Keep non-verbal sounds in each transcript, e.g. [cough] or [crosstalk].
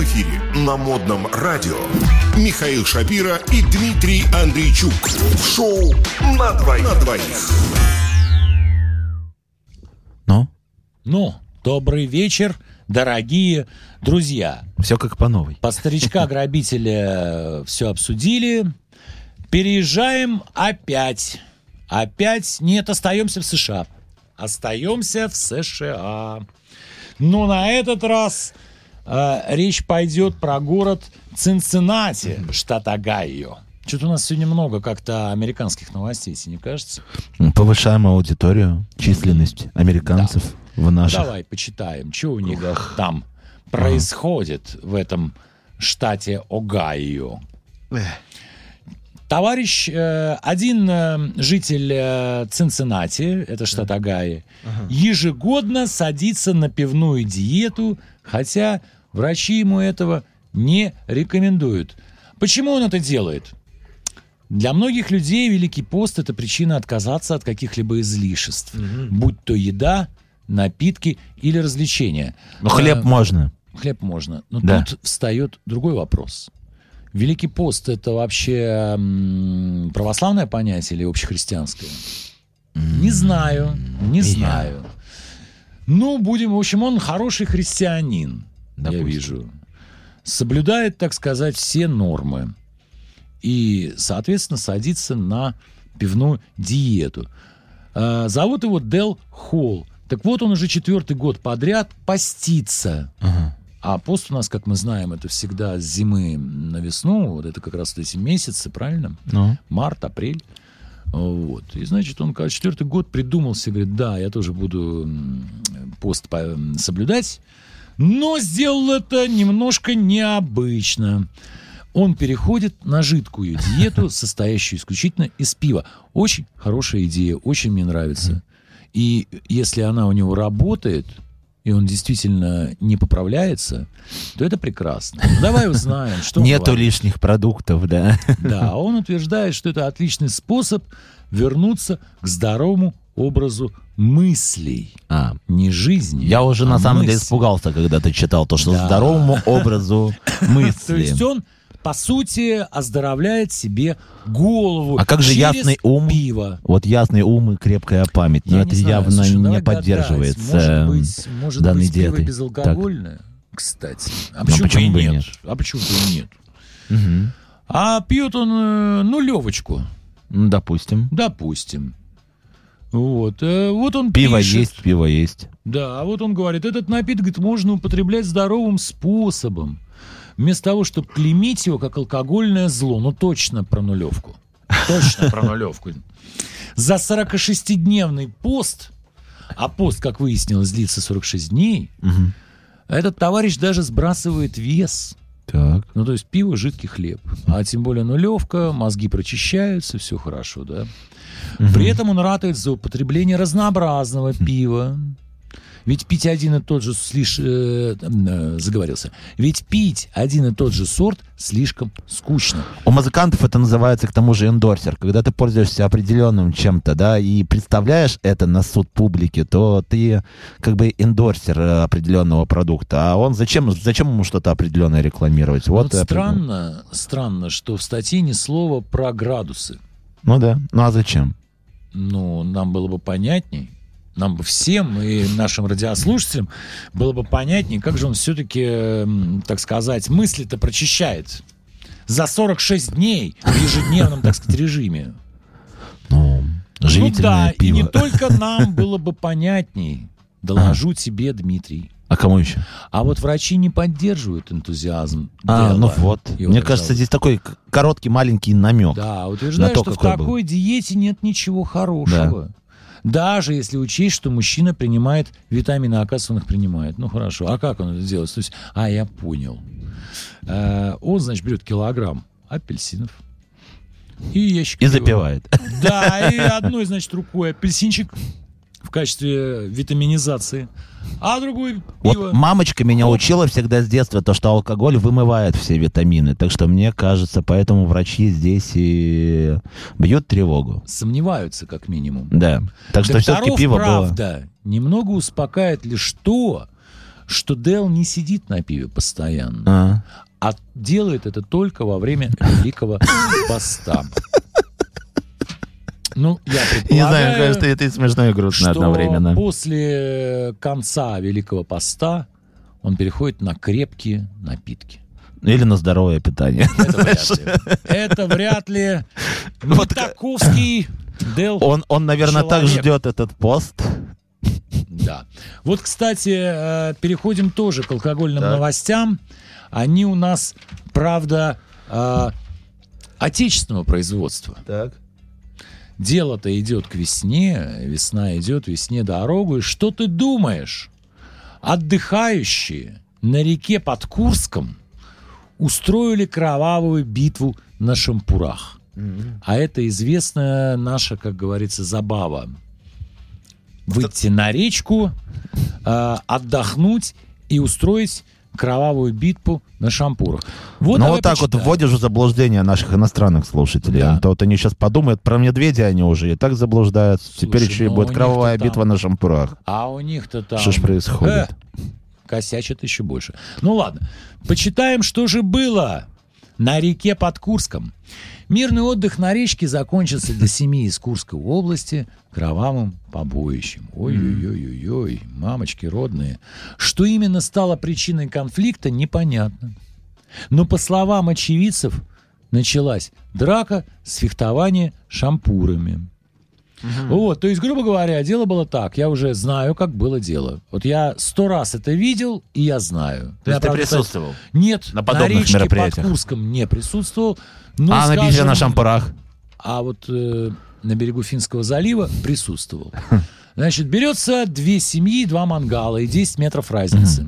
прямом эфире на модном радио Михаил Шапира и Дмитрий Андрейчук. В шоу на двоих. На двоих. Ну, Ну, добрый вечер, дорогие друзья. все как по новой. По старичка-грабителя все обсудили. Переезжаем опять. Опять нет, остаемся в США. Остаемся в США. Но на этот раз э, речь пойдет про город Цинциннати, штат Огайо. Что-то у нас сегодня много как-то американских новостей, тебе не кажется? Повышаем аудиторию, численность американцев в наших. Давай почитаем, что у них там происходит в этом штате Огайо. Товарищ, э, один э, житель э, Цинциннати, это штат Огайо, ежегодно садится на пивную диету, хотя врачи ему этого не рекомендуют. Почему он это делает? Для многих людей Великий пост – это причина отказаться от каких-либо излишеств, будь то еда, напитки или развлечения. Ну, хлеб Э, можно. Хлеб можно. Но Да. тут встает другой вопрос. Великий пост это вообще м, православное понятие или общехристианское? Не знаю, не я. знаю. Ну, будем, в общем, он хороший христианин, я Допустим. вижу. Соблюдает, так сказать, все нормы. И, соответственно, садится на пивную диету. А, Зовут его Дел Холл. Так вот, он уже четвертый год подряд постится. Ага. А пост у нас, как мы знаем, это всегда с зимы на весну. Вот это как раз вот эти месяцы, правильно? Ну, Март, апрель. Вот. И, значит, он четвертый год придумался, говорит, да, я тоже буду пост соблюдать, но сделал это немножко необычно. Он переходит на жидкую диету, [laughs] состоящую исключительно из пива. Очень хорошая идея, очень мне нравится. И если она у него работает, и он действительно не поправляется, то это прекрасно. Ну, Давай узнаем, что нету лишних продуктов, да. Да, он утверждает, что это отличный способ вернуться к здоровому образу мыслей. А, Не жизни. я уже на а самом деле мыслей. испугался, когда ты читал то, что Да. здоровому образу [laughs] То мысли. есть он, по сути, оздоровляет себе голову. А как же ясный ум? Пиво. Вот ясный ум и крепкая память, но Я это не знаю, явно слушай, не поддерживается. Может быть, может данной быть пиво безалкогольное, кстати. А Ну, почему, почему бы и нет? нет? А почему бы и нет? Мгм. А пьет он э, нулевочку, Ну, Допустим. допустим. Вот, э, вот он Пиво пишет. есть, пиво есть. Да, а вот он говорит, этот напиток говорит, можно употреблять здоровым способом. Вместо того, чтобы клеймить его как алкогольное зло. Ну, точно про нулевку. Точно про нулевку. За 46-дневный пост, а пост, как выяснилось, длится 46 дней, Мгм. этот товарищ даже сбрасывает вес. Так. Ну, то есть пиво, жидкий хлеб. А тем более нулевка, мозги прочищаются, все хорошо, да. При этом он ратует за употребление разнообразного пива. Ведь пить один и тот же слиш... э, э, заговорился. Ведь пить один и тот же сорт слишком скучно. У музыкантов это называется к тому же эндорсер. Когда ты пользуешься определенным чем-то, да, и представляешь это на суд публики, то ты как бы эндорсер э, определенного продукта. А он зачем, зачем ему что-то определенное рекламировать? Вот, Вот, определен- странно, странно, что в статье ни слова про градусы. Ну да. Ну а зачем? Ну, нам было бы понятней. Нам бы всем и нашим радиослушателям было бы понятнее, как же он все-таки, м, так сказать, мысли-то прочищает. За 46 дней в ежедневном, так сказать, режиме. Ну, ну да, пиво. и не только нам было бы понятней. Доложу тебе, Дмитрий. А кому еще? А вот врачи не поддерживают энтузиазм. А, ну вот. Его Мне кажется, зовут. здесь такой короткий маленький намек. Да, утверждают, то, что в какой был. такой диете нет ничего хорошего. Даже если учесть, что мужчина принимает витамины, а оказывается, он их принимает. Ну хорошо, а как он это делает? То есть, а, я понял. Э, он, значит, берет килограмм апельсинов и ящик И пива. запивает. Да, и одной, значит, рукой апельсинчик в качестве витаминизации, а другой пиво. Вот мамочка меня учила всегда с детства, то, что алкоголь вымывает все витамины. Так что мне кажется, поэтому врачи здесь и бьют тревогу. Сомневаются, как минимум. Да. Так что все-таки пиво было. правда, немного успокаивает лишь то, что Дел не сидит на пиве постоянно, А. а делает это только во время [laughs] Великого Поста. Ну, я [laughs] Не знаю, предполагаю, кажется, это и смешно и грустно что одновременно. после конца Великого Поста он переходит на крепкие напитки. Или на здоровое питание. Это вряд ли. Это вряд ли. [laughs] Не Вот таковский Дел. Он, он, наверное, так Человек. ждет этот пост. Да. Вот, кстати, э, переходим тоже к алкогольным Так. новостям. Они у нас, правда, э, отечественного производства. Так. Дело-то идет к весне, весна идет, весне дорогу. И что ты думаешь? Отдыхающие на реке под Курском устроили кровавую битву на шампурах. А это известная наша, как говорится, забава. Выйти на речку, э, отдохнуть и устроить кровавую битву на шампурах. Вот ну вот так вот почитаем. вводишь в заблуждение наших иностранных слушателей. Да. А то вот они сейчас подумают про медведя, они уже и так заблуждаются. Теперь Слушай, еще и ну, будет кровавая там- битва на шампурах. А у них-то там... Что ж происходит? Э, косячат еще больше. Ну ладно, почитаем, что же было на реке под Курском. Мирный отдых на речке закончился для семьи из Курской области кровавым побоищем. Ой-ой-ой-ой-ой, мамочки родные. Что именно стало причиной конфликта, непонятно. Но по словам очевидцев, началась драка с фехтования шампурами. Вот, то есть, грубо говоря, дело было так. Я уже знаю, как было дело. Вот я сто раз это видел, и я знаю. То есть Я, ты правда, присутствовал? Нет, на подобных речке мероприятиях? под Курском не присутствовал. Но, а на битве скажем, на шампурах? А вот э, на берегу Финского залива присутствовал. [laughs] Значит, берется две семьи, два мангала и 10 метров разницы.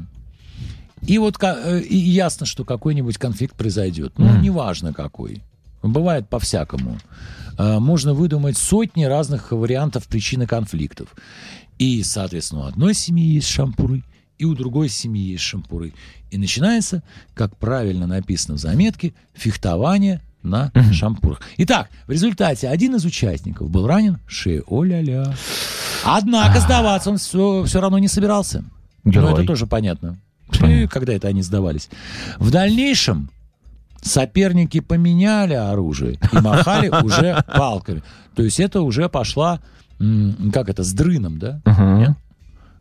И вот э, и ясно, что какой-нибудь конфликт произойдет. Ну, неважно какой. Бывает по-всякому. Э, Можно выдумать сотни разных вариантов причины конфликтов. И, соответственно, у одной семьи есть шампуры, и у другой семьи есть шампуры. И начинается, как правильно написано в заметке, фехтование на шампурах. Итак, в результате один из участников был ранен в шею. О-ля-ля. Однако сдаваться он все, все равно не собирался. Но Герой. это тоже понятно. Понятно. И Когда это они сдавались. В дальнейшем соперники поменяли оружие и махали [laughs] уже палками. То есть это уже пошла, как это, с дрыном, да? Нет?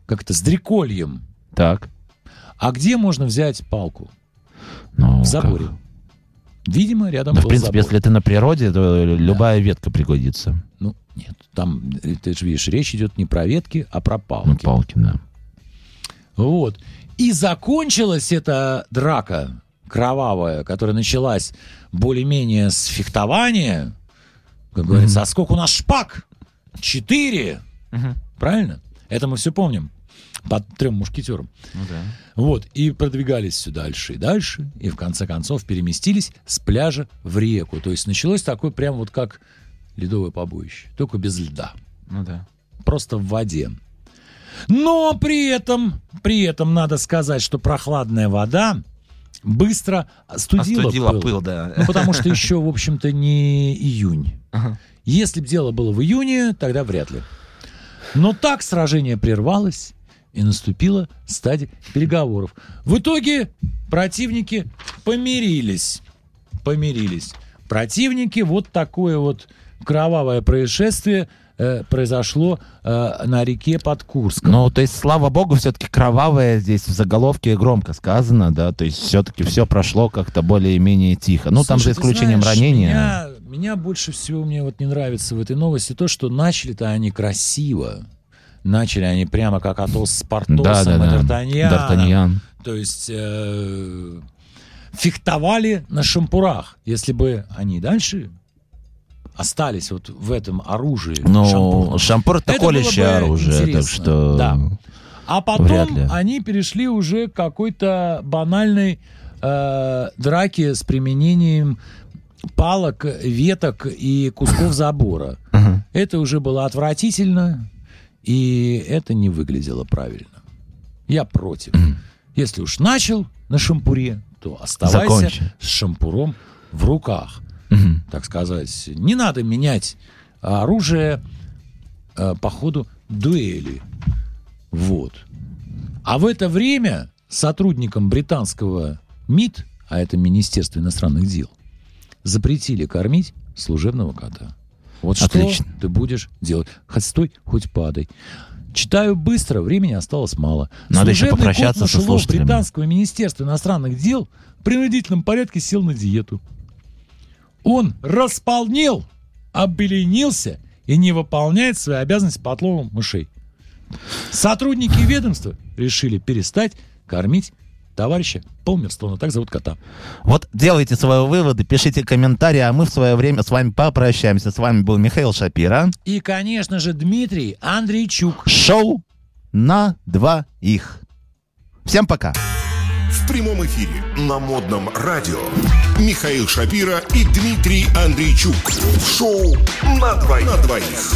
Как это, с дрекольем. Так. А где можно взять палку? Ну, В заборе. как? Видимо, рядом Ну, в был принципе, забор. если ты на природе, то любая ветка пригодится. Ну, нет, там, э, ты же видишь, речь идет не про ветки, а про палки. Ну, палки, да. Вот. И закончилась эта драка кровавая, которая началась более-менее с фехтования. Как говорится, а сколько у нас шпаг? Четыре. Правильно? Это мы все помним. По трем мушкетерам. Ну, да. Вот, и продвигались все дальше и дальше, и в конце концов переместились с пляжа в реку. То есть началось такое прям вот как ледовое побоище, только без льда, Ну, да. просто в воде. Но при этом, при этом надо сказать, что прохладная вода быстро остудила, Остудила пыл. пыл, да. Ну, потому что еще, в общем-то, не июнь. Ага. Если бы дело было в июне, тогда вряд ли. Но так сражение прервалось, и наступила стадия переговоров. В итоге противники помирились. Помирились. Противники, вот такое вот кровавое происшествие э, произошло э, на реке под Курском. Ну, то есть, слава богу, все-таки кровавое здесь в заголовке громко сказано, да, то есть все-таки все прошло как-то более-менее тихо. Ну, там Слушай, за ты исключением знаешь, ранения. Меня, меня больше всего мне вот не нравится в этой новости то, что начали-то они красиво. Начали они прямо как Атос с Портосом Да, да, и да. Д'Артаньяном. Д'Артаньян. То есть э, фехтовали на шампурах. Если бы они дальше остались вот в этом оружии. Ну, шампур это колющее оружие, так интересно, что... да. А потом они перешли уже к какой-то банальной э, драке с применением палок, веток и кусков забора. Это уже было отвратительно, и это не выглядело правильно. Я против. Если уж начал на шампуре, то оставайся Закончи. с шампуром в руках, Мгм. так сказать. Не надо менять оружие э, по ходу дуэли. Вот. А в это время сотрудникам британского МИД, а это Министерство иностранных дел, запретили кормить служебного кота. Вот Отлично. что ты будешь делать? Хоть стой, хоть падай. Читаю быстро, времени осталось мало. Надо еще Служебный попрощаться кот со слушателями. британского министерства иностранных дел в принудительном порядке сел на диету. Он располнел, обеленился и не выполняет свои обязанности по отлову мышей. Сотрудники ведомства решили перестать кормить товарища Полмерстона, так зовут кота. Вот делайте свои выводы, пишите комментарии, а мы в свое время с вами попрощаемся. С вами был Михаил Шапира. И, конечно же, Дмитрий Андрейчук. Шоу на двоих. Всем пока. В прямом эфире на модном радио Михаил Шапира и Дмитрий Андрейчук. В шоу «На двоих». На двоих.